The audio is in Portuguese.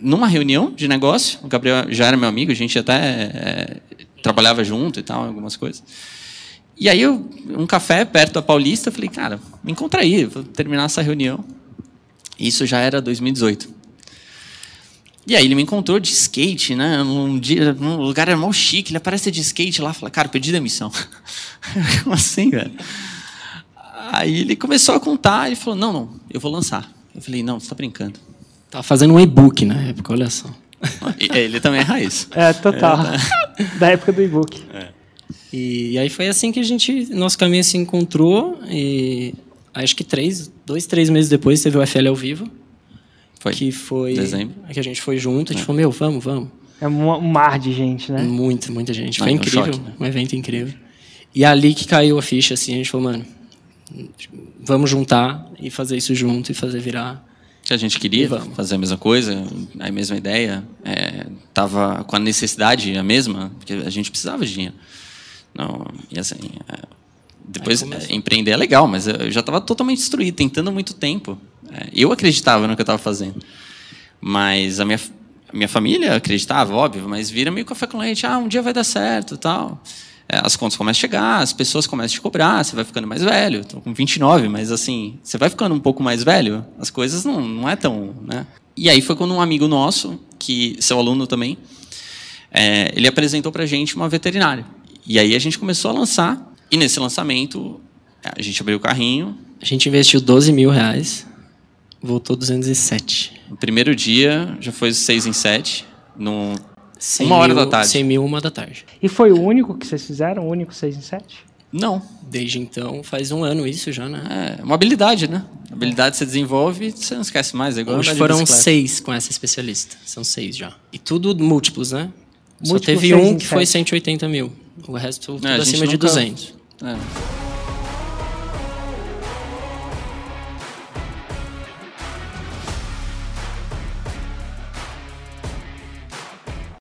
Numa reunião de negócio, o Gabriel já era meu amigo, a gente até é, trabalhava junto e tal, algumas coisas. E aí, eu, um café perto da Paulista, eu falei, cara, me encontra aí, vou terminar essa reunião. Isso já era 2018. E aí ele me encontrou de skate, né? Num, dia, num lugar era mal chique, ele aparece de skate lá, fala, cara, pedi demissão. Como assim, velho? Aí ele começou a contar, ele falou, não, não, eu vou lançar. Eu falei, não, você tá brincando. Tava fazendo um e-book na época, olha só. Ele também é raiz. É, total. É, da época do e-book. É. E, e, aí foi assim que a gente, nosso caminho se encontrou e acho que três, dois, três meses depois teve o FL ao vivo. Foi. Que foi. Dezembro. Que a gente foi junto, a gente é. falou, meu, vamos, vamos. É um mar de gente, né? Muita, muita gente. Foi incrível. Um, choque, né? um evento incrível. E ali que caiu a ficha, assim, a gente falou, mano, vamos juntar e fazer isso junto e fazer virar. A gente queria fazer a mesma coisa, a mesma ideia, é, tava com a necessidade a mesma, porque a gente precisava de dinheiro. Não, e assim, é, depois é, empreender é legal, mas eu já estava totalmente destruído, tentando muito tempo. É, eu acreditava no que eu estava fazendo, mas a minha, a minha família acreditava, óbvio, mas vira meio café com leite, ah, um dia vai dar certo, tal as contas começam a chegar, as pessoas começam a te cobrar, você vai ficando mais velho. Estou com 29, mas assim, você vai ficando um pouco mais velho, as coisas não, não é tão. Né? E aí foi quando um amigo nosso, que seu aluno também, é, ele apresentou para a gente uma veterinária. E aí a gente começou a lançar, e nesse lançamento a gente abriu o carrinho. A gente investiu 12 mil reais, voltou 207. No primeiro dia já foi 6 em 7. No uma hora mil, da tarde. 100 mil, uma da tarde. E foi o único que vocês fizeram? O único 6 em 7? Não. Desde então, faz um ano isso já, né? É uma habilidade, né? habilidade você desenvolve você não esquece mais. É igual Hoje foram seis com essa especialista. São seis já. E tudo múltiplos, né? Múltiplos Só teve um que foi 180 mil. O resto tudo é, acima de 200. É.